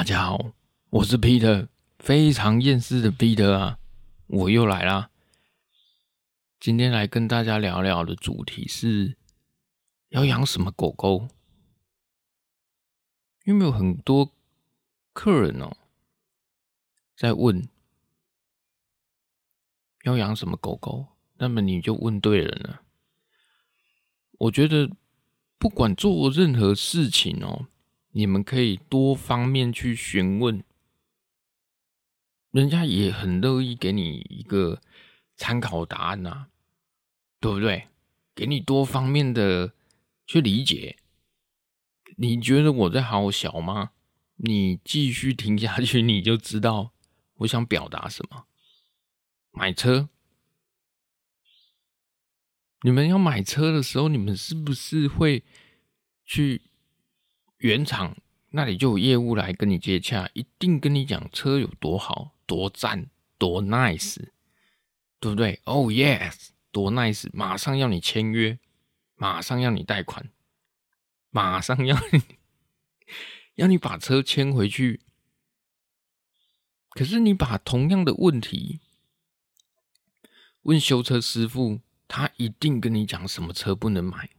大家好，我是 Peter，非常厌世的 Peter 啊，我又来啦。今天来跟大家聊聊的主题是要养什么狗狗？因为有很多客人哦在问要养什么狗狗，那么你就问对人了。我觉得不管做任何事情哦。你们可以多方面去询问，人家也很乐意给你一个参考答案呐，对不对？给你多方面的去理解。你觉得我在好小吗？你继续听下去，你就知道我想表达什么。买车，你们要买车的时候，你们是不是会去？原厂那里就有业务来跟你接洽，一定跟你讲车有多好、多赞、多 nice，对不对？Oh yes，多 nice，马上要你签约，马上要你贷款，马上要你 要你把车牵回去。可是你把同样的问题问修车师傅，他一定跟你讲什么车不能买。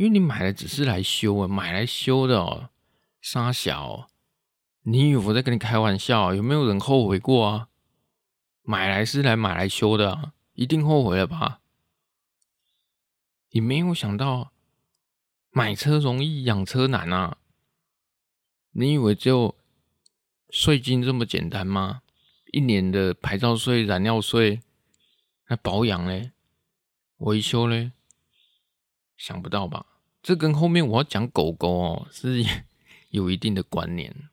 因为你买的只是来修啊，买来修的哦，三小，你以为我在跟你开玩笑？有没有人后悔过啊？买来是来买来修的啊，一定后悔了吧？你没有想到买车容易养车难啊？你以为只有税金这么简单吗？一年的牌照税、燃料税，还保养嘞，维修嘞，想不到吧？这跟后面我要讲狗狗哦，是有一定的关联。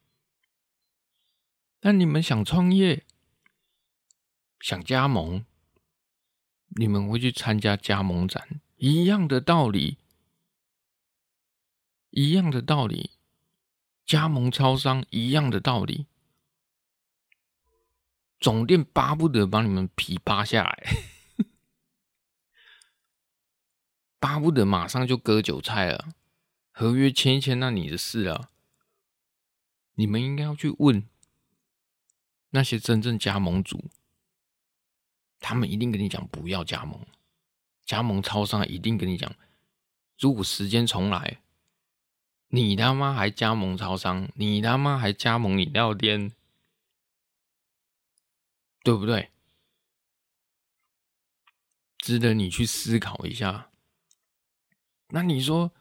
那你们想创业、想加盟，你们会去参加加盟展，一样的道理，一样的道理，加盟超商一样的道理，总店巴不得把你们皮扒下来。巴不得马上就割韭菜了，合约签一签，那你的事了。你们应该要去问那些真正加盟主，他们一定跟你讲不要加盟，加盟超商一定跟你讲，如果时间重来，你他妈还加盟超商，你他妈还加盟饮料店，对不对？值得你去思考一下。那你说，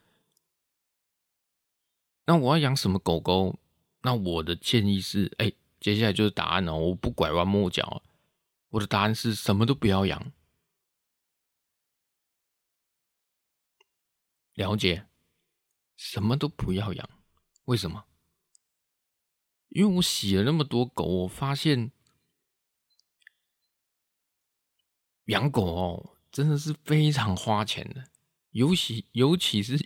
那我要养什么狗狗？那我的建议是，哎，接下来就是答案了。我不拐弯抹角，我的答案是什么都不要养。了解，什么都不要养。为什么？因为我洗了那么多狗，我发现养狗哦，真的是非常花钱的。尤其尤其是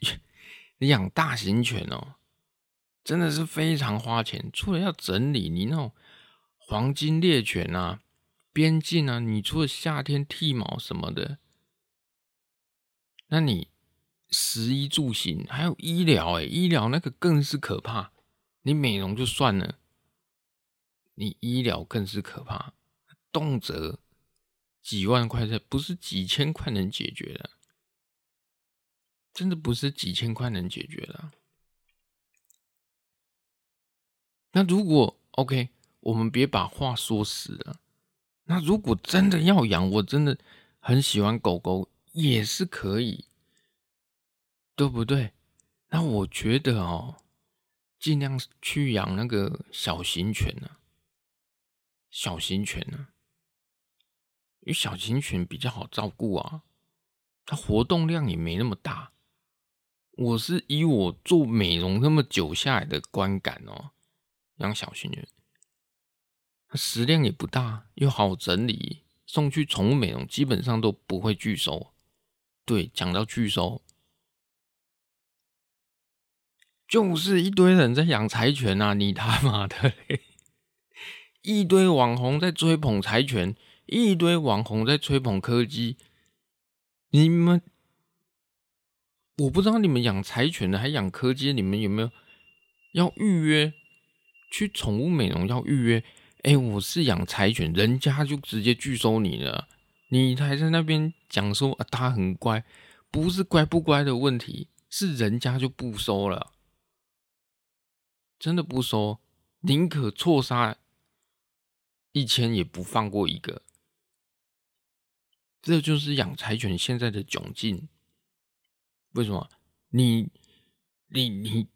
你 养大型犬哦，真的是非常花钱。除了要整理你那种黄金猎犬啊、边境啊，你除了夏天剃毛什么的，那你食衣住行还有医疗，哎，医疗那个更是可怕。你美容就算了，你医疗更是可怕，动辄几万块，这不是几千块能解决的。真的不是几千块能解决的。那如果 OK，我们别把话说死了。那如果真的要养，我真的很喜欢狗狗，也是可以，对不对？那我觉得哦，尽量去养那个小型犬呢，小型犬呢，因为小型犬比较好照顾啊，它活动量也没那么大。我是以我做美容那么久下来的观感哦，养小型犬，它食量也不大，又好整理，送去宠物美容基本上都不会拒收。对，讲到拒收，就是一堆人在养柴犬啊！你他妈的嘞，一堆网红在追捧柴犬，一堆网红在吹捧柯基，你们。我不知道你们养柴犬的还养柯基，你们有没有要预约去宠物美容要预约，哎，我是养柴犬，人家就直接拒收你了。你还在那边讲说啊，他很乖，不是乖不乖的问题，是人家就不收了，真的不收，宁可错杀一千也不放过一个。这就是养柴犬现在的窘境。为什么？你、你、你、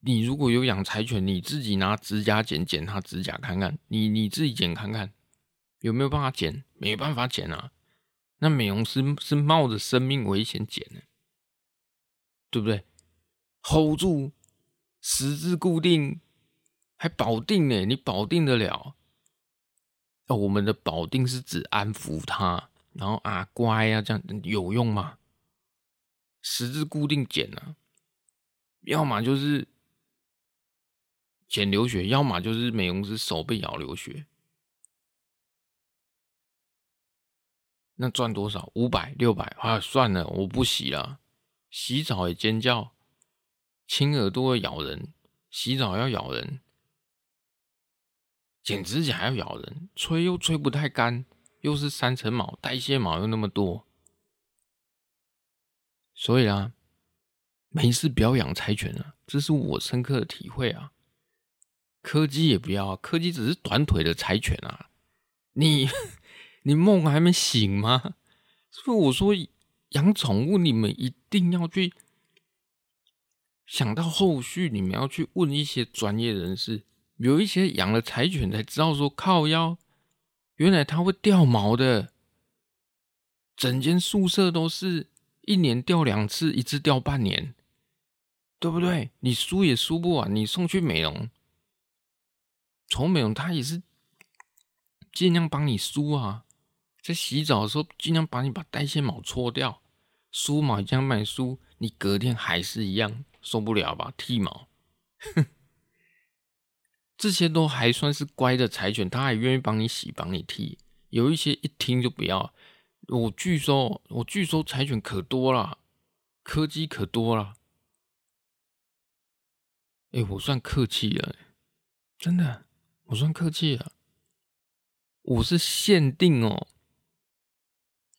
你如果有养柴犬，你自己拿指甲剪剪它指甲看看，你你自己剪看看。有没有办法剪？没办法剪啊！那美容师是冒着生命危险剪的，对不对？hold 住，十字固定，还保定呢？你保定得了？哦，我们的保定是指安抚它，然后啊乖啊这样有用吗？十字固定剪啊，要么就是剪流血，要么就是美容师手被咬流血。那赚多少？五百、六百啊！算了，我不洗了。洗澡也尖叫，亲耳朵咬人，洗澡要咬人，剪指甲要咬人，吹又吹不太干，又是三层毛，代谢毛又那么多，所以啊，没事不要养柴犬了，这是我深刻的体会啊。柯基也不要啊，柯基只是短腿的柴犬啊，你。你梦还没醒吗？所以我说养宠物，你们一定要去想到后续，你们要去问一些专业人士。有一些养了柴犬才知道说靠腰，原来它会掉毛的。整间宿舍都是一年掉两次，一次掉半年，对不对？你梳也梳不完，你送去美容，从美容它也是尽量帮你梳啊。在洗澡的时候，尽量把你把代谢毛搓掉，梳毛这样帮你梳，你隔天还是一样受不了吧？剃毛，哼，这些都还算是乖的柴犬，它还愿意帮你洗、帮你剃。有一些一听就不要，我拒收，我拒收柴犬可多了，柯基可多了。哎，我算客气了，真的，我算客气了，我是限定哦。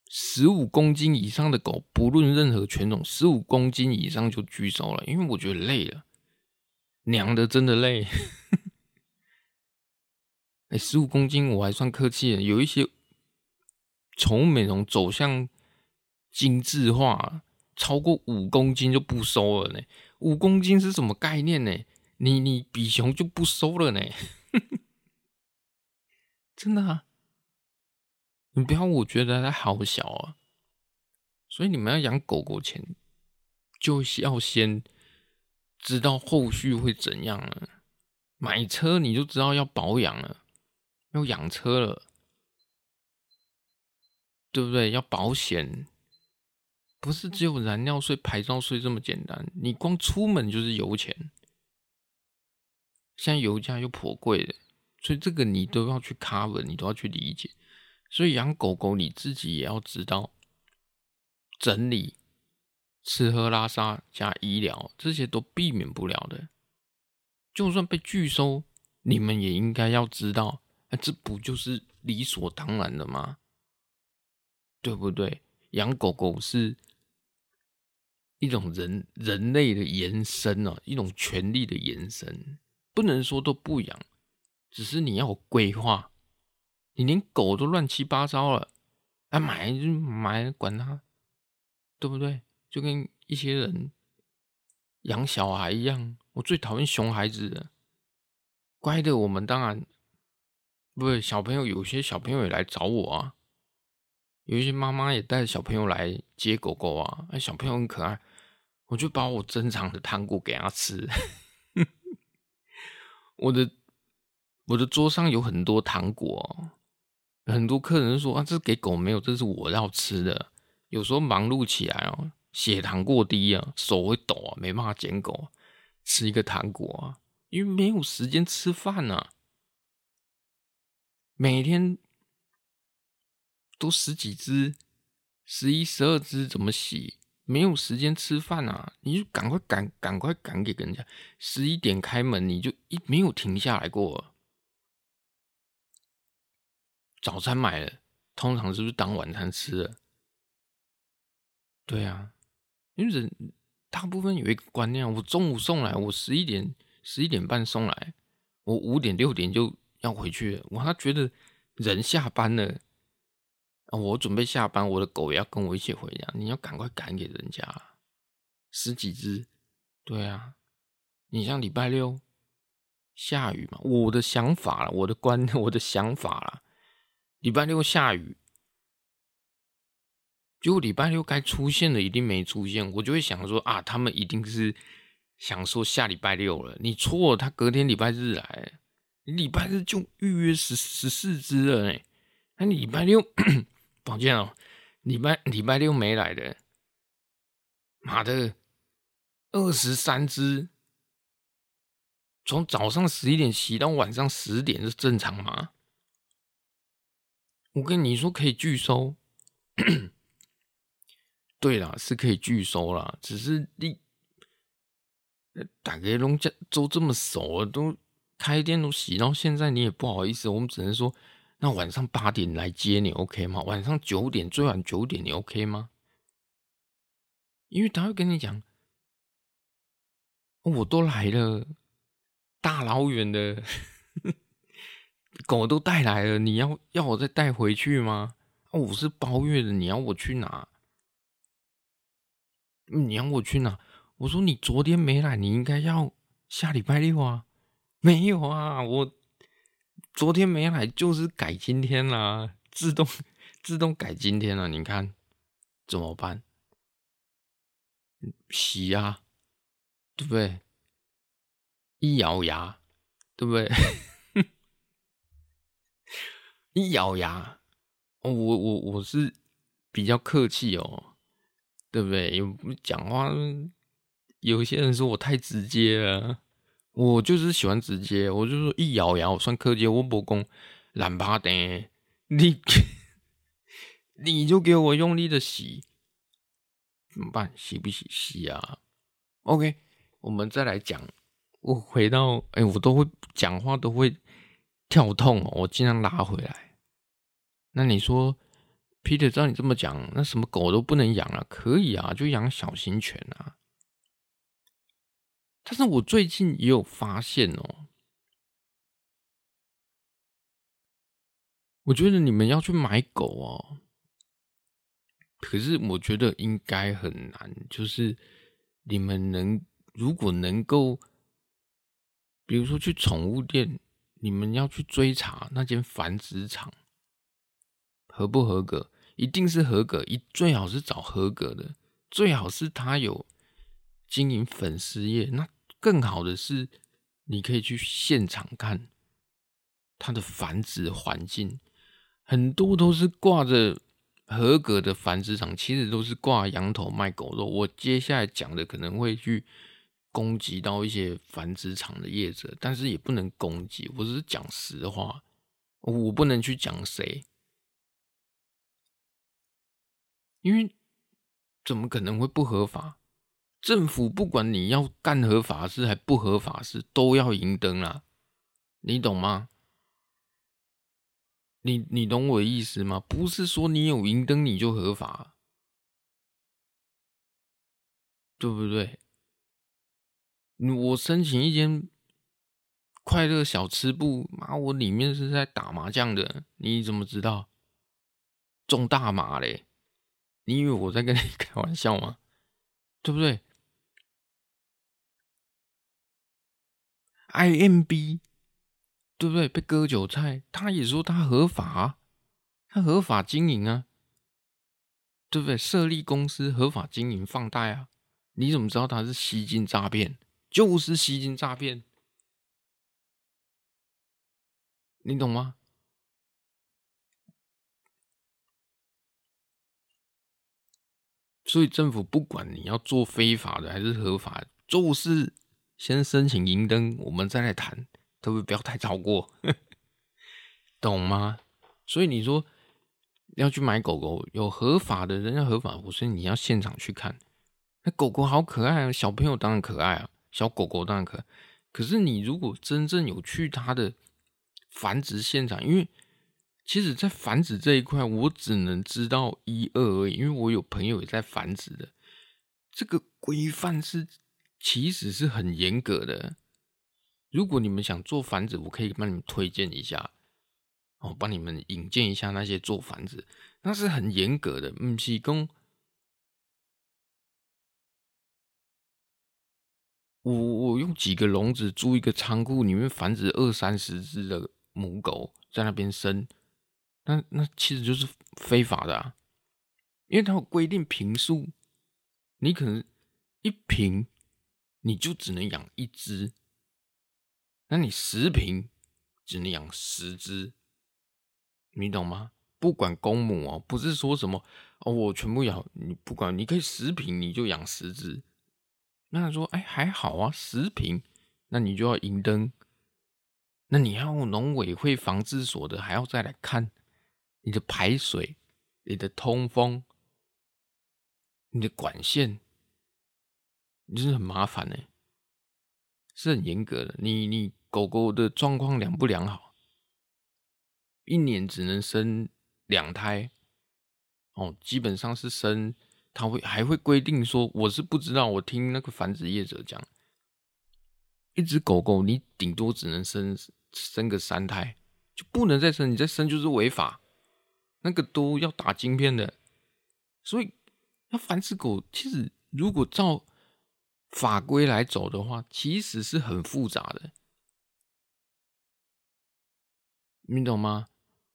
十五公斤以上的狗，不论任何犬种，十五公斤以上就拒收了，因为我觉得累了，娘的真的累。哎，十五公斤我还算客气了，有一些宠物美容走向精致化，超过五公斤就不收了呢。五公斤是什么概念呢？你你比熊就不收了呢？真的啊。你不要，我觉得它好小啊，所以你们要养狗狗前，就要先知道后续会怎样了。买车你就知道要保养了，要养车了，对不对？要保险，不是只有燃料税、牌照税这么简单。你光出门就是油钱，现在油价又颇贵的，所以这个你都要去 cover，你都要去理解。所以养狗狗，你自己也要知道整理、吃喝拉撒加医疗，这些都避免不了的。就算被拒收，你们也应该要知道，这不就是理所当然的吗？对不对？养狗狗是一种人人类的延伸哦，一种权利的延伸，不能说都不养，只是你要有规划。你连狗都乱七八糟了，啊，买就买，管它，对不对？就跟一些人养小孩一样，我最讨厌熊孩子的，乖的我们当然不是小朋友，有些小朋友也来找我啊，有一些妈妈也带着小朋友来接狗狗啊，哎，小朋友很可爱，我就把我珍藏的糖果给他吃，我的我的桌上有很多糖果。很多客人说啊，这是给狗没有，这是我要吃的。有时候忙碌起来哦，血糖过低啊，手会抖啊，没办法捡狗，吃一个糖果啊，因为没有时间吃饭呐、啊。每天都十几只，十一、十二只，怎么洗？没有时间吃饭啊，你就赶快赶赶快赶给人家，十一点开门，你就一没有停下来过。早餐买了，通常是不是当晚餐吃了？对啊，因为人大部分有一个观念，我中午送来，我十一点十一点半送来，我五点六点就要回去了。我他觉得人下班了。我准备下班，我的狗也要跟我一起回家。你要赶快赶给人家，十几只，对啊。你像礼拜六下雨嘛？我的想法啦，我的观，我的想法啦。礼拜六下雨，结果礼拜六该出现的一定没出现，我就会想说啊，他们一定是想说下礼拜六了。你错，他隔天礼拜日来，礼拜日就预约十十四只了呢。那礼拜六。抱歉哦，礼拜礼拜六没来的，妈的，二十三只，从早上十一点洗到晚上十点是正常吗？我跟你说可以拒收，对啦，是可以拒收啦，只是你大家拢这都这么熟了，都开店都洗到现在，你也不好意思，我们只能说。那晚上八点来接你，OK 吗？晚上九点，最晚九点，你 OK 吗？因为他会跟你讲，我都来了，大老远的狗都带来了，你要要我再带回去吗？我是包月的，你要我去哪？你要我去哪？我说你昨天没来，你应该要下礼拜六啊？没有啊，我。昨天没来，就是改今天啦，自动自动改今天了。你看怎么办？洗啊，对不对？一咬牙，对不对？一咬牙，我我我是比较客气哦，对不对？有讲话，有些人说我太直接了。我就是喜欢直接，我就说一咬牙，我算科技，我不讲懒趴的，你 你就给我用力的洗，怎么办？洗不洗？洗啊！OK，我们再来讲，我回到哎、我都会讲话都会跳痛，我尽量拉回来。那你说，Peter，照你这么讲，那什么狗都不能养啊？可以啊，就养小型犬啊。但是我最近也有发现哦，我觉得你们要去买狗哦，可是我觉得应该很难。就是你们能如果能够，比如说去宠物店，你们要去追查那间繁殖场合不合格，一定是合格，一最好是找合格的，最好是他有经营粉丝业那。更好的是，你可以去现场看它的繁殖环境，很多都是挂着合格的繁殖场，其实都是挂羊头卖狗肉。我接下来讲的可能会去攻击到一些繁殖场的业者，但是也不能攻击，我只是讲实话，我不能去讲谁，因为怎么可能会不合法？政府不管你要干合法事还不合法事，都要营登啦，你懂吗？你你懂我的意思吗？不是说你有银灯你就合法，对不对？我申请一间快乐小吃部，妈，我里面是在打麻将的，你怎么知道？中大麻嘞？你以为我在跟你开玩笑吗？对不对？IMB，对不对？被割韭菜，他也说他合法，他合法经营啊，对不对？设立公司合法经营放贷啊，你怎么知道他是吸金诈骗？就是吸金诈骗，你懂吗？所以政府不管你要做非法的还是合法，就是。先申请银灯，我们再来谈，可不可以不要太超过？懂吗？所以你说要去买狗狗，有合法的人要合法，我说你要现场去看，那狗狗好可爱啊，小朋友当然可爱啊，小狗狗当然可爱。可是你如果真正有去它的繁殖现场，因为其实，在繁殖这一块，我只能知道一二而已，因为我有朋友也在繁殖的。这个规范是其实是很严格的。如果你们想做繁殖，我可以帮你们推荐一下，哦，帮你们引荐一下那些做繁殖，那是很严格的。嗯是说我我用几个笼子租一个仓库，里面繁殖二三十只的母狗在那边生。那那其实就是非法的啊，因为它有规定平数，你可能一坪你就只能养一只，那你十瓶只能养十只，你懂吗？不管公母哦，不是说什么哦，我全部养你，不管你可以十瓶你就养十只，那他说哎还好啊，十瓶那你就要银灯，那你要农委会防治所的还要再来看。你的排水、你的通风、你的管线，就是很麻烦呢，是很严格的。你你狗狗的状况良不良好？一年只能生两胎，哦，基本上是生，他会还会规定说，我是不知道，我听那个繁殖业者讲，一只狗狗你顶多只能生生个三胎，就不能再生，你再生就是违法。那个都要打晶片的，所以要繁殖狗，其实如果照法规来走的话，其实是很复杂的，你懂吗？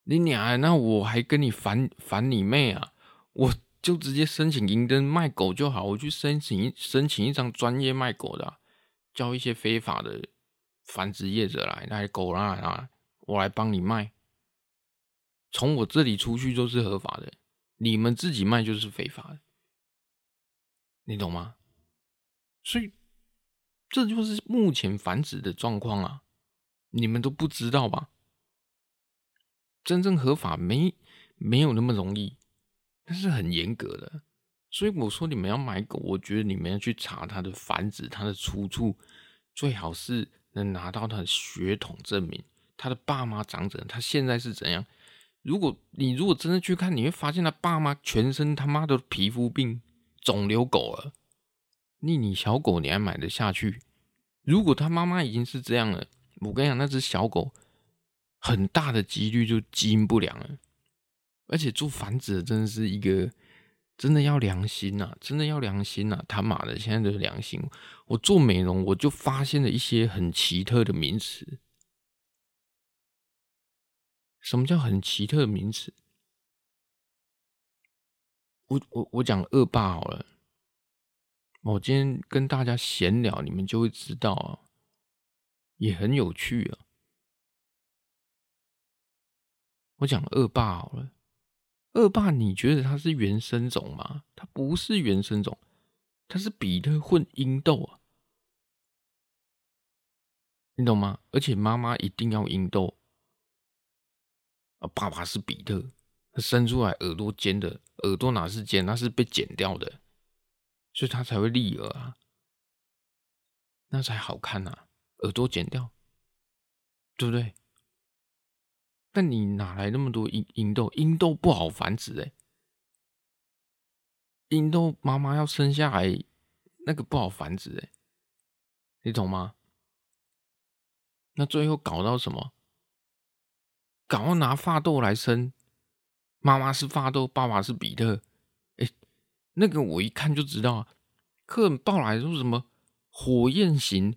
你娘，那我还跟你烦烦你妹啊！我就直接申请银灯卖狗就好，我去申请申请一张专业卖狗的，叫一些非法的繁殖业者来，来狗啦啊，我来帮你卖。从我这里出去就是合法的，你们自己卖就是非法的，你懂吗？所以这就是目前繁殖的状况啊，你们都不知道吧？真正合法没没有那么容易，但是很严格的。所以我说你们要买狗，我觉得你们要去查它的繁殖，它的出处，最好是能拿到它的血统证明，它的爸妈长者，它现在是怎样。如果你如果真的去看，你会发现他爸妈全身他妈的皮肤病、肿瘤狗了。你你小狗你还买得下去？如果他妈妈已经是这样了，我跟你讲，那只小狗很大的几率就基因不良了。而且做繁殖的真的是一个真的要良心呐、啊，真的要良心呐、啊！他妈的，现在的良心，我做美容我就发现了一些很奇特的名词。什么叫很奇特的名词？我我我讲恶霸好了，我今天跟大家闲聊，你们就会知道啊，也很有趣啊。我讲恶霸好了，恶霸，你觉得它是原生种吗？它不是原生种，它是比特混英斗啊，你懂吗？而且妈妈一定要英斗。爸爸是比特，他生出来耳朵尖的，耳朵哪是尖，那是被剪掉的，所以他才会立耳啊，那才好看啊，耳朵剪掉，对不对？但你哪来那么多英英斗？英斗不好繁殖哎，英斗妈妈要生下来，那个不好繁殖哎，你懂吗？那最后搞到什么？赶快拿发豆来生，妈妈是发豆，爸爸是比特。那个我一看就知道啊。客人报来说什么火焰型，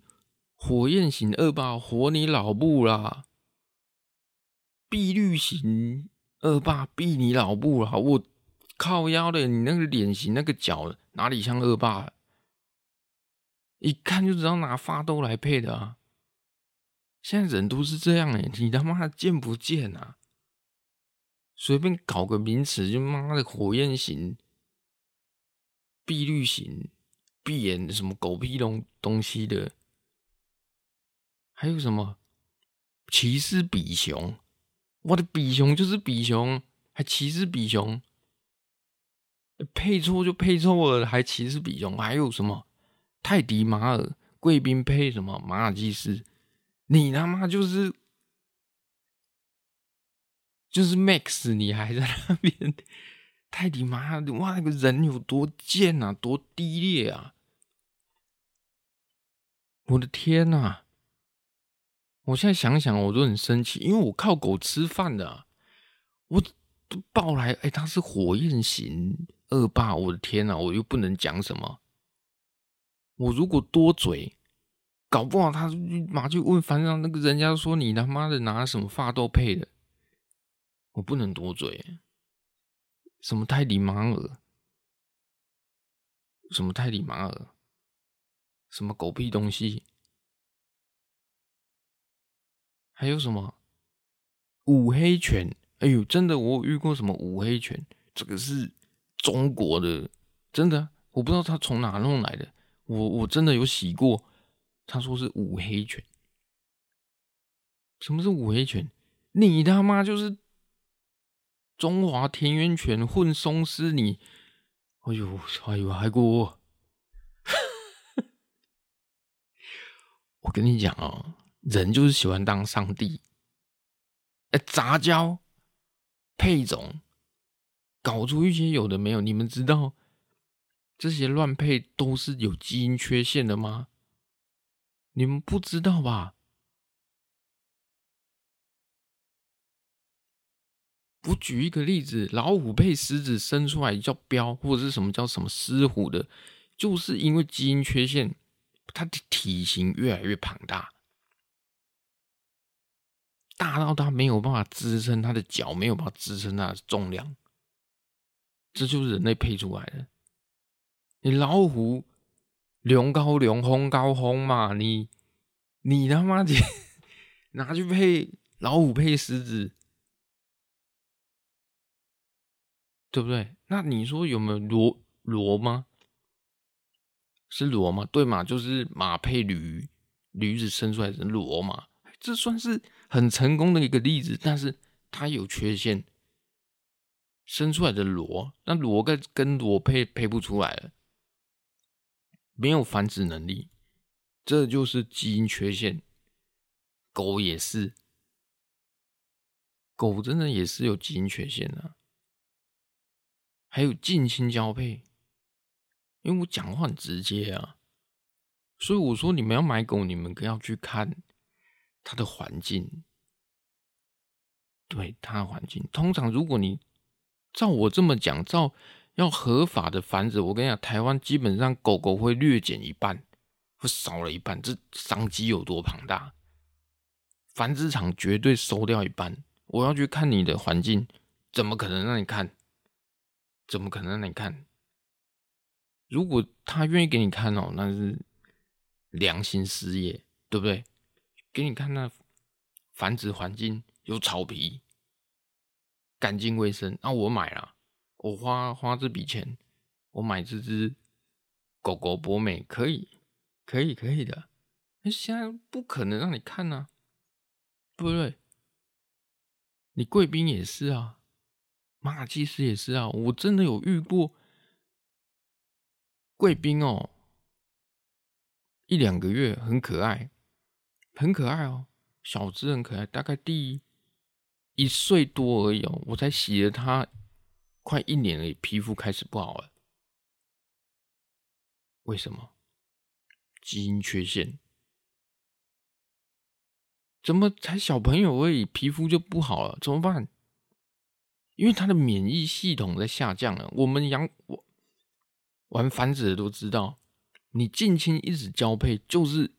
火焰型恶霸，火你老母啦！碧绿型恶霸，碧你老母啦！我靠腰的，你那个脸型，那个脚哪里像恶霸？一看就知道拿发兜来配的啊。现在人都是这样哎，你他妈的见不见啊？随便搞个名词就妈的火焰型、碧绿型、碧眼什么狗屁东东西的，还有什么骑士比熊？我的比熊就是比熊，还骑士比熊？配错就配错了，还歧视比熊，还有什么泰迪马尔贵宾配什么马尔济斯？你他妈就是就是 Max，你还在那边泰迪妈？哇，那个人有多贱啊，多低劣啊！我的天呐！我现在想想，我都很生气，因为我靠狗吃饭的，我抱来，哎，他是火焰型恶霸，我的天呐，我又不能讲什么。我如果多嘴，搞不好他马上问反正那个人家说你他妈的拿什么发豆配的，我不能多嘴。什么泰迪马尔，什么泰迪马尔。什么狗屁东西？还有什么五黑犬？哎呦，真的，我遇过什么五黑犬？这个是中国的，真的，我不知道他从哪弄来的。我我真的有洗过，他说是五黑犬。什么是五黑犬？你他妈就是中华田园犬混松狮！你，哎呦，哎呦，还给我。我跟你讲哦，人就是喜欢当上帝。哎，杂交配种，搞出一些有的没有。你们知道这些乱配都是有基因缺陷的吗？你们不知道吧？我举一个例子，老虎配狮子生出来叫彪，或者是什么叫什么狮虎的，就是因为基因缺陷。它的体型越来越庞大，大到它没有办法支撑它的脚，没有办法支撑它的重量，这就是人类配出来的。你老虎龙高龙，轰高轰嘛，你你他妈的 拿去配老虎配狮子，对不对？那你说有没有骡骡吗？是骡吗？对嘛，就是马配驴，驴子生出来是骡嘛，这算是很成功的一个例子。但是它有缺陷，生出来的骡，那骡跟跟骡配配不出来了，没有繁殖能力，这就是基因缺陷。狗也是，狗真的也是有基因缺陷的啊，还有近亲交配。因为我讲话很直接啊，所以我说你们要买狗，你们更要去看它的环境，对它的环境。通常如果你照我这么讲，照要合法的繁殖，我跟你讲，台湾基本上狗狗会略减一半，会少了一半，这商机有多庞大？繁殖场绝对收掉一半。我要去看你的环境，怎么可能让你看？怎么可能让你看？如果他愿意给你看哦，那是良心事业，对不对？给你看那繁殖环境有草皮，干净卫生，那我买了，我花花这笔钱，我买这只狗狗博美，可以，可以，可以的。那现在不可能让你看啊，对不对？你贵宾也是啊，马尔济斯也是啊，我真的有遇过。贵宾哦，一两个月很可爱，很可爱哦，小只很可爱，大概第一岁多而已哦，我才洗了它快一年了，皮肤开始不好了。为什么？基因缺陷？怎么才小朋友而已，皮肤就不好了？怎么办？因为它的免疫系统在下降了。我们养我。玩繁殖的都知道，你近亲一直交配就是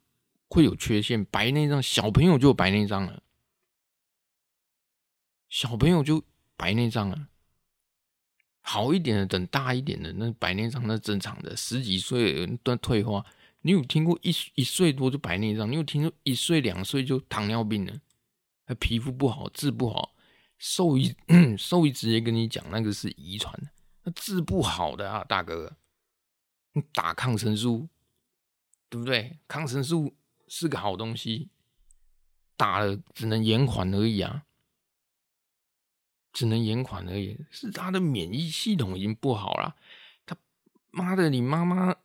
会有缺陷，白内障，小朋友就有白内障了，小朋友就白内障了。好一点的，等大一点的，那白内障那正常的，十几岁都退化。你有听过一一岁多就白内障？你有听说一岁两岁就糖尿病了？还皮肤不好，治不好，兽医 兽医直接跟你讲那个是遗传，那治不好的啊，大哥。你打抗生素，对不对？抗生素是个好东西，打了只能延缓而已啊。只能延缓而已，是他的免疫系统已经不好了。他妈的，你妈妈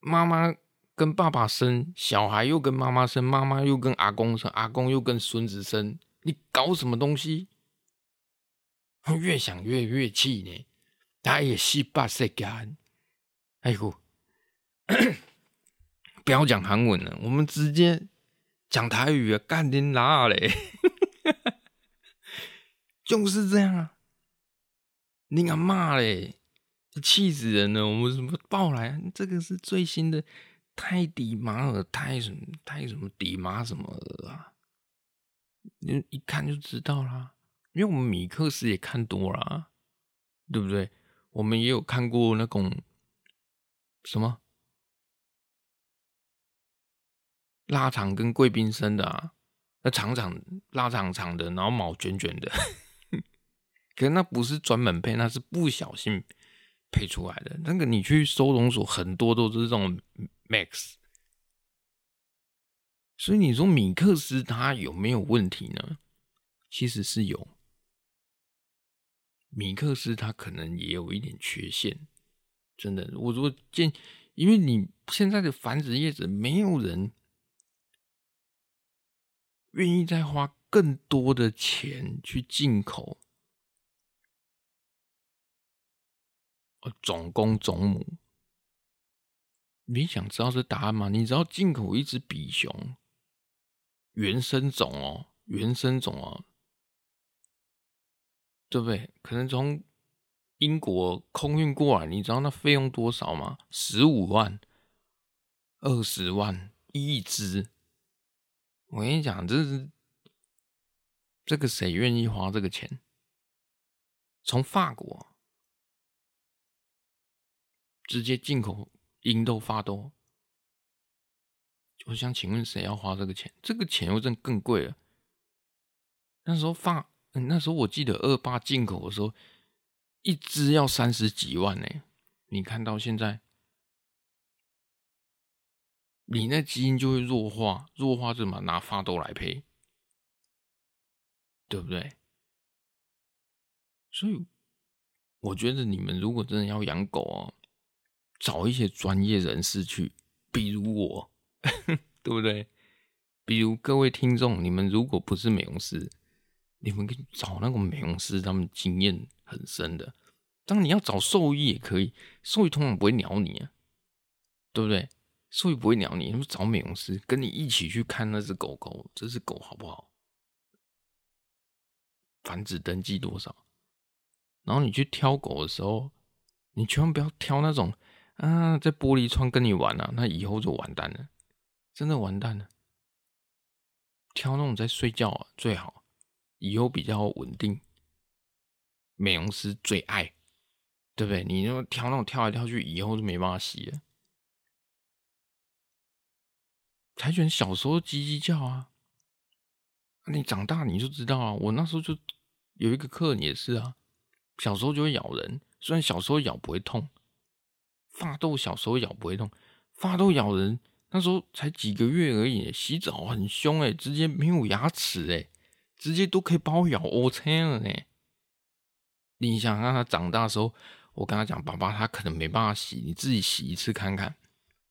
妈妈跟爸爸生小孩，又跟妈妈生，妈妈又跟阿公生，阿公又跟孙子生，你搞什么东西？越想越越气呢。他也是八岁干，哎呦，不要讲韩文了，我们直接讲台语啊，干你哪嘞？就是这样啊！你敢骂嘞？气死人了！我们什么报来？这个是最新的泰迪马尔泰什么泰什么迪马什么啊？你一看就知道啦，因为我们米克斯也看多了，对不对？我们也有看过那种什么腊肠跟贵宾生的啊，那长长腊肠长的，然后毛卷卷的。可是那不是专门配，那是不小心配出来的。那个你去收容所，很多都是这种 Max。所以你说米克斯它有没有问题呢？其实是有。米克斯它可能也有一点缺陷，真的。我如果建，因为你现在的繁殖业者没有人愿意再花更多的钱去进口。种公种母，你想知道这答案吗？你知道进口一只比熊，原生种哦，原生种哦，对不对？可能从英国空运过来，你知道那费用多少吗？十五万、二十万一只。我跟你讲，这是这个谁愿意花这个钱？从法国。直接进口英斗法斗，我想请问谁要花这个钱？这个钱又真更贵了。那时候法，那时候我记得二八进口的时候，一只要三十几万呢。你看到现在，你那基因就会弱化，弱化怎么拿发豆来配？对不对？所以我觉得你们如果真的要养狗哦。找一些专业人士去，比如我，对不对？比如各位听众，你们如果不是美容师，你们可以找那个美容师，他们经验很深的。当你要找兽医也可以，兽医通常不会鸟你啊，对不对？兽医不会鸟你，你们找美容师跟你一起去看那只狗狗，这只狗好不好？繁殖登记多少？然后你去挑狗的时候，你千万不要挑那种。啊，在玻璃窗跟你玩啊，那以后就完蛋了，真的完蛋了。挑那种在睡觉啊最好，以后比较稳定。美容师最爱，对不对？你那挑那种跳来跳去，以后就没办法洗了。柴犬小时候叽叽叫啊，你长大你就知道啊。我那时候就有一个客人也是啊，小时候就会咬人，虽然小时候咬不会痛。发豆小时候咬不会痛，发豆咬人那时候才几个月而已，洗澡很凶哎，直接没有牙齿哎，直接都可以把我咬 OK 了呢。你想让他长大的时候，我跟他讲，爸爸他可能没办法洗，你自己洗一次看看，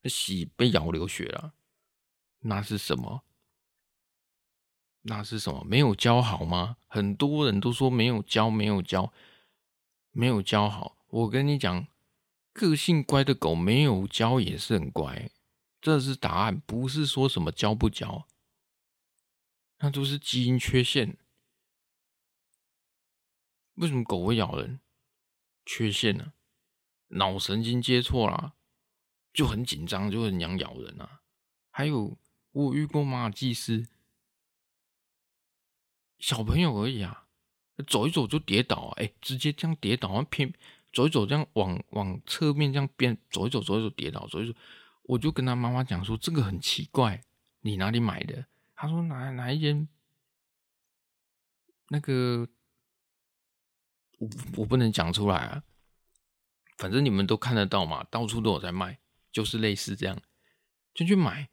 洗被咬流血了，那是什么？那是什么？没有教好吗？很多人都说没有教，没有教，没有教好。我跟你讲。个性乖的狗没有教也是很乖，这是答案，不是说什么教不教，那都是基因缺陷。为什么狗会咬人？缺陷呢？脑神经接错了，就很紧张，就很想咬人啊。还有我遇过马尔济斯，小朋友而已啊，走一走就跌倒，哎，直接这样跌倒，偏。走一走，这样往往侧面这样边，走一走，走一走，跌倒，走一走，我就跟他妈妈讲说，这个很奇怪，你哪里买的？他说哪哪一间？那个我我不能讲出来啊，反正你们都看得到嘛，到处都有在卖，就是类似这样，就去买。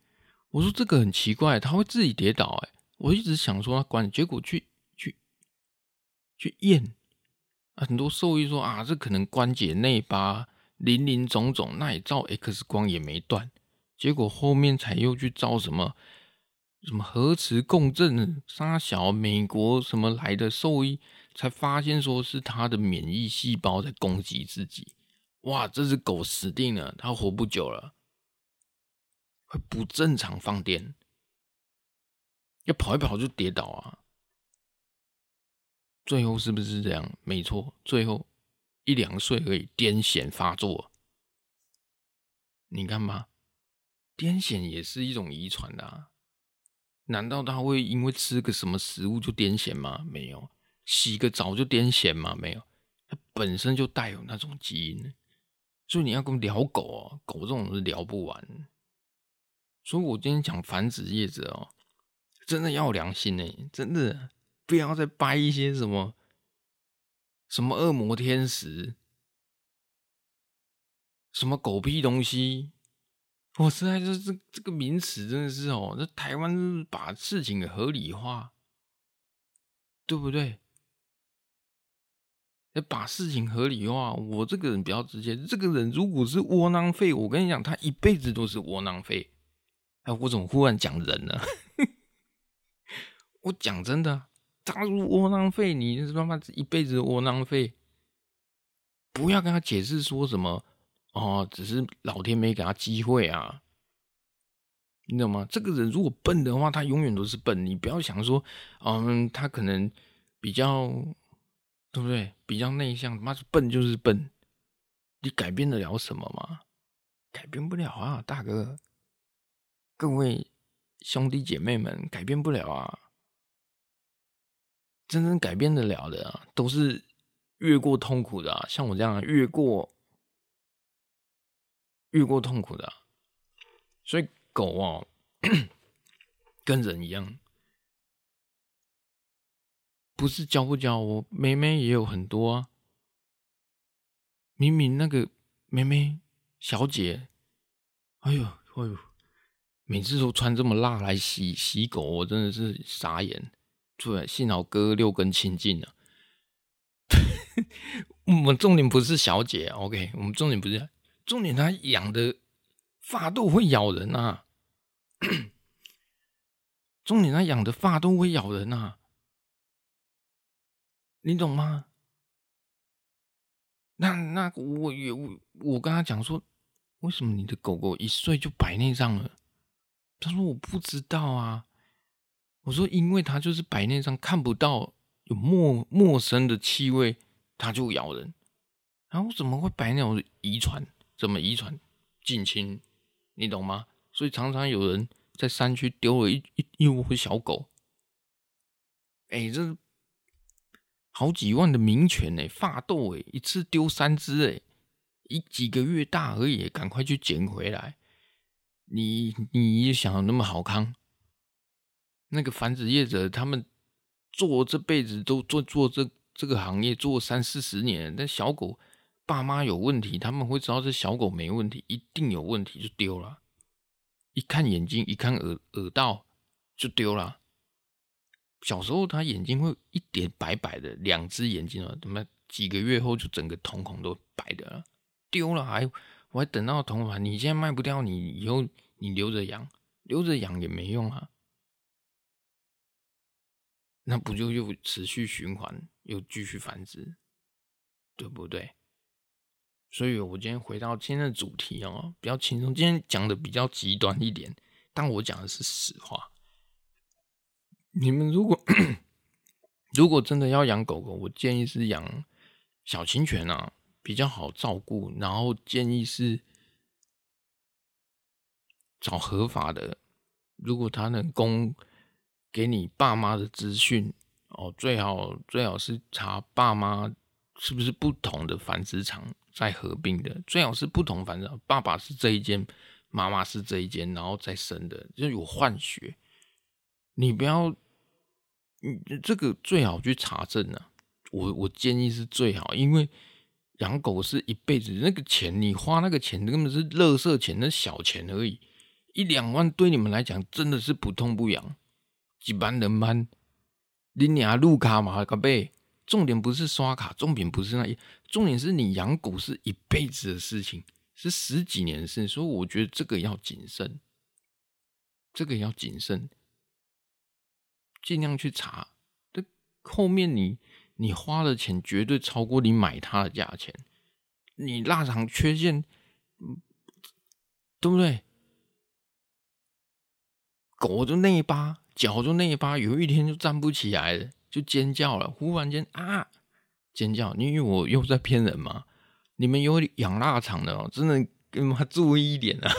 我说这个很奇怪，他会自己跌倒，哎，我一直想说他关，结果去去去验。很多兽医说啊，这可能关节内八，林林总总，那也照 X 光也没断，结果后面才又去照什么什么核磁共振，杀小美国什么来的兽医才发现说是他的免疫细胞在攻击自己，哇，这只狗死定了，它活不久了，会不正常放电，要跑一跑就跌倒啊。最后是不是这样？没错，最后一两岁而已，癫痫发作。你看吧，癫痫也是一种遗传的啊。难道他会因为吃个什么食物就癫痫吗？没有，洗个澡就癫痫吗？没有，它本身就带有那种基因。所以你要跟聊狗哦，狗这种是聊不完。所以我今天讲繁殖业者哦，真的要良心呢，真的。不要再掰一些什么什么恶魔天使，什么狗屁东西！我实在是这这个名词真的是哦，这台湾把事情合理化，对不对？要把事情合理化，我这个人比较直接。这个人如果是窝囊废，我跟你讲，他一辈子都是窝囊废。哎，我怎么忽然讲人呢？我讲真的。他如窝囊废，你是他妈一辈子窝囊废。不要跟他解释说什么哦，只是老天没给他机会啊，你知道吗？这个人如果笨的话，他永远都是笨。你不要想说，嗯，他可能比较对不对？比较内向，他妈是笨就是笨。你改变得了什么吗？改变不了啊，大哥，各位兄弟姐妹们，改变不了啊。真正改变得了的啊，都是越过痛苦的啊，像我这样越过越过痛苦的啊。所以狗啊，跟人一样，不是教不教我，妹妹也有很多啊。明明那个妹妹小姐，哎呦哎呦，每次都穿这么辣来洗洗狗，我真的是傻眼。对，幸好哥六根清净了。我们重点不是小姐，OK？我们重点不是重点，他养的法斗会咬人啊！重点他养的法斗会咬人啊！你懂吗？那那我也我我跟他讲说，为什么你的狗狗一岁就白内障了？他说我不知道啊。我说，因为它就是白内障，看不到有陌陌生的气味，它就咬人。然后怎么会白内障遗传？怎么遗传？近亲，你懂吗？所以常常有人在山区丢了一一一窝小狗，哎，这好几万的名犬哎，法斗哎，一次丢三只哎，一几个月大而已，赶快去捡回来。你你想的那么好康？那个繁殖业者，他们做这辈子都做做这这个行业做三四十年，但小狗爸妈有问题，他们会知道这小狗没问题，一定有问题就丢了。一看眼睛，一看耳耳道就丢了。小时候他眼睛会一点白白的，两只眼睛啊，怎么几个月后就整个瞳孔都白的了，丢了还我还等到瞳孔，你现在卖不掉，你以后你留着养，留着养也没用啊。那不就又持续循环，又继续繁殖，对不对？所以我今天回到今天的主题哦，比较轻松。今天讲的比较极端一点，但我讲的是实话。你们如果如果真的要养狗狗，我建议是养小型犬啊，比较好照顾。然后建议是找合法的，如果他能供。给你爸妈的资讯哦，最好最好是查爸妈是不是不同的繁殖场在合并的，最好是不同繁殖场，爸爸是这一间，妈妈是这一间，然后再生的，就有换血。你不要，嗯，这个最好去查证啊。我我建议是最好，因为养狗是一辈子，那个钱你花那个钱根本是垃圾钱，那小钱而已，一两万对你们来讲真的是不痛不痒。一般人班，你娘路卡嘛个背，重点不是刷卡，重点不是那，重点是你养狗是一辈子的事情，是十几年的事，所以我觉得这个要谨慎，这个要谨慎，尽量去查。这后面你你花的钱绝对超过你买它的价钱，你腊肠缺陷，对不对？狗就内八，脚就那一巴，有一天就站不起来了。就尖叫了，忽然间啊，尖叫！你以为我又在骗人吗？你们有养腊肠的哦，真的跟妈注意一点啊！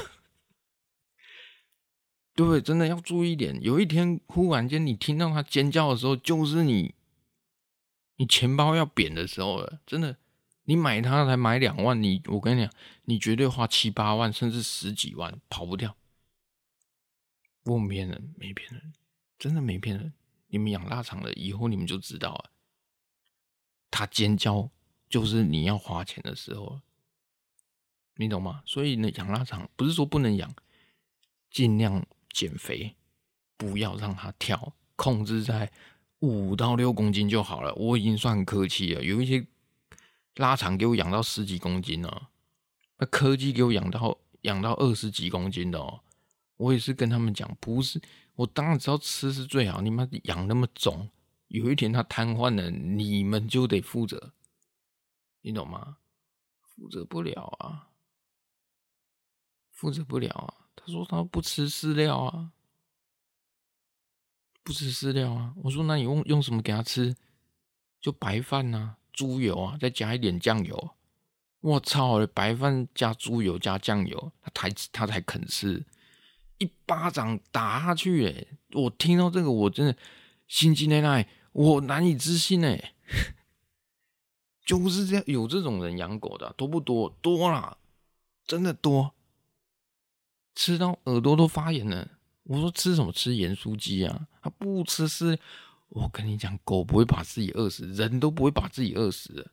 对，真的要注意一点。有一天忽然间你听到他尖叫的时候，就是你你钱包要扁的时候了。真的，你买它才买两万，你我跟你讲，你绝对花七八万甚至十几万跑不掉。问别人，没骗人，真的没骗人。你们养腊肠了以后，你们就知道了。它尖叫就是你要花钱的时候，你懂吗？所以呢，养腊肠不是说不能养，尽量减肥，不要让它跳，控制在五到六公斤就好了。我已经算很客气了。有一些腊肠给我养到十几公斤了，那柯基给我养到养到二十几公斤的哦。我也是跟他们讲，不是。我当然知道吃是最好，你妈养那么肿，有一天它瘫痪了，你们就得负责，你懂吗？负责不了啊，负责不了啊。他说他不吃饲料啊，不吃饲料啊。我说那你用用什么给他吃？就白饭啊，猪油啊，再加一点酱油。我操，白饭加猪油加酱油，他才他才肯吃。一巴掌打下去，哎！我听到这个，我真的心惊难耐，我难以置信，哎！就是这样，有这种人养狗的，多不多？多啦，真的多，吃到耳朵都发炎了。我说吃什么？吃盐酥鸡啊？他不吃是，我跟你讲，狗不会把自己饿死，人都不会把自己饿死的，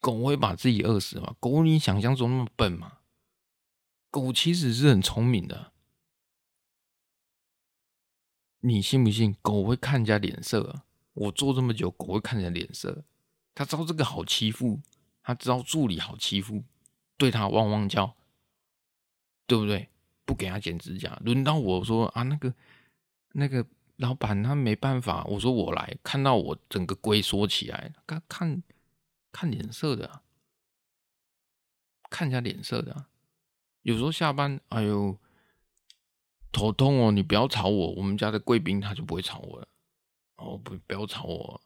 狗会把自己饿死吗？狗你想象中那么笨吗？狗其实是很聪明的。你信不信狗会看人家脸色啊？我做这么久，狗会看人家脸色。他知道这个好欺负，他知道助理好欺负，对他汪汪叫，对不对？不给他剪指甲。轮到我说啊，那个那个老板他没办法，我说我来，看到我整个龟缩起来，看看看脸色的，看人家脸色的。有时候下班，哎呦。头痛哦，你不要吵我。我们家的贵宾他就不会吵我了。哦，不，不要吵我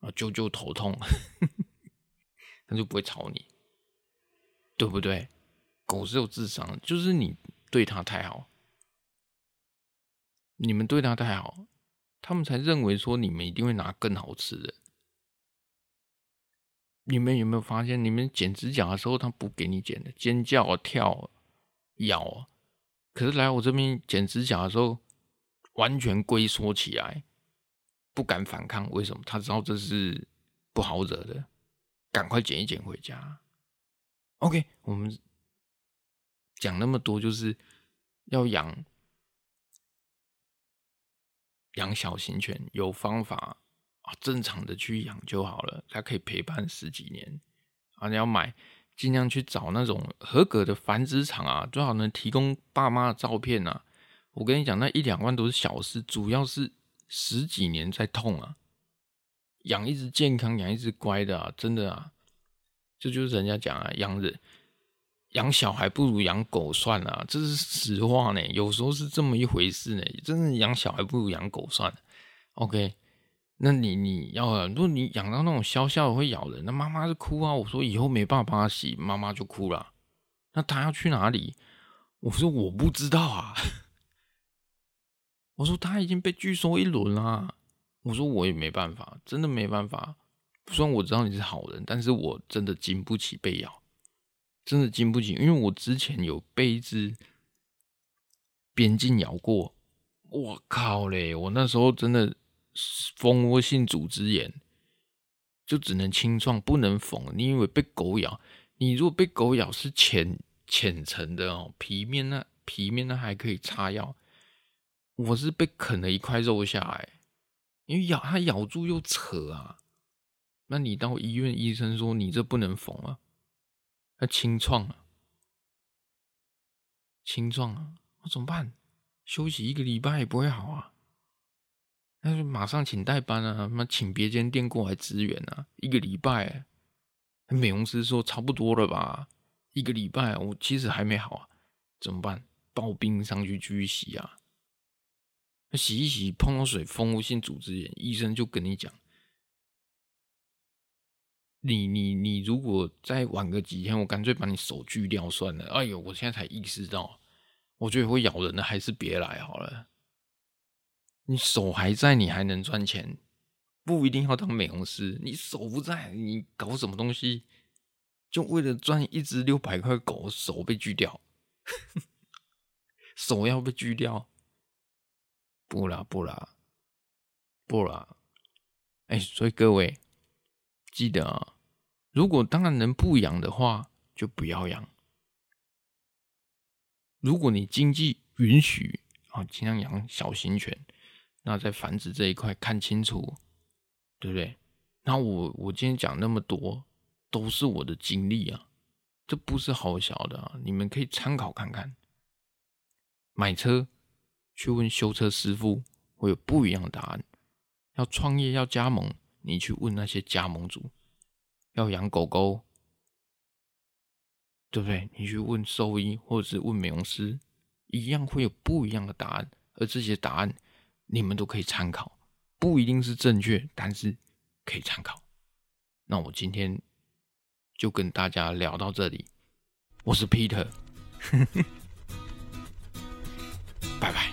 啊！舅舅头痛，他就不会吵你，对不对？狗是有智商，就是你对它太好，你们对它太好，他们才认为说你们一定会拿更好吃的。你们有没有发现，你们剪指甲的时候，他不给你剪的，尖叫、跳、咬。可是来我这边剪指甲的时候，完全龟缩起来，不敢反抗。为什么？他知道这是不好惹的，赶快剪一剪回家。OK，我们讲那么多，就是要养养小型犬，有方法啊，正常的去养就好了，它可以陪伴十几年啊。你要买。尽量去找那种合格的繁殖场啊，最好能提供爸妈的照片啊。我跟你讲，那一两万都是小事，主要是十几年在痛啊。养一只健康，养一只乖的啊，真的啊，这就是人家讲啊，养人养小孩不如养狗算了，这是实话呢。有时候是这么一回事呢，真的养小孩不如养狗算了。OK。那你你要，如果你养到那种小小的会咬人，那妈妈就哭啊。我说以后没办法帮他洗，妈妈就哭了。那他要去哪里？我说我不知道啊。我说他已经被拒收一轮了。我说我也没办法，真的没办法。虽然我知道你是好人，但是我真的经不起被咬，真的经不起。因为我之前有被一只边境咬过，我靠嘞！我那时候真的。蜂窝性组织炎就只能清创，不能缝。你以为被狗咬？你如果被狗咬是浅浅层的哦，皮面那皮面那还可以擦药。我是被啃了一块肉下来，因为咬它咬住又扯啊，那你到医院，医生说你这不能缝啊，那清创啊，清创啊，那怎么办？休息一个礼拜也不会好啊，那就马上请代班啊，妈请别间店过来支援啊，一个礼拜，美容师说差不多了吧？一个礼拜我其实还没好啊，怎么办？抱冰上去继续洗啊，洗一洗碰到水，蜂窝性组织炎，医生就跟你讲，你你你如果再晚个几天，我干脆把你手锯掉算了。哎呦，我现在才意识到。我觉得会咬人的，还是别来好了。你手还在，你还能赚钱，不一定要当美容师。你手不在，你搞什么东西？就为了赚一只六百块狗，手被锯掉，手要被锯掉？不啦不啦不啦！哎，所以各位记得啊，如果当然能不养的话，就不要养。如果你经济允许啊，尽量养小型犬。那在繁殖这一块看清楚，对不对？那我我今天讲那么多，都是我的经历啊，这不是好小的啊，你们可以参考看看。买车去问修车师傅，会有不一样的答案。要创业要加盟，你去问那些加盟主。要养狗狗。对不对？你去问兽医或者是问美容师，一样会有不一样的答案，而这些答案你们都可以参考，不一定是正确，但是可以参考。那我今天就跟大家聊到这里，我是 Peter，拜拜。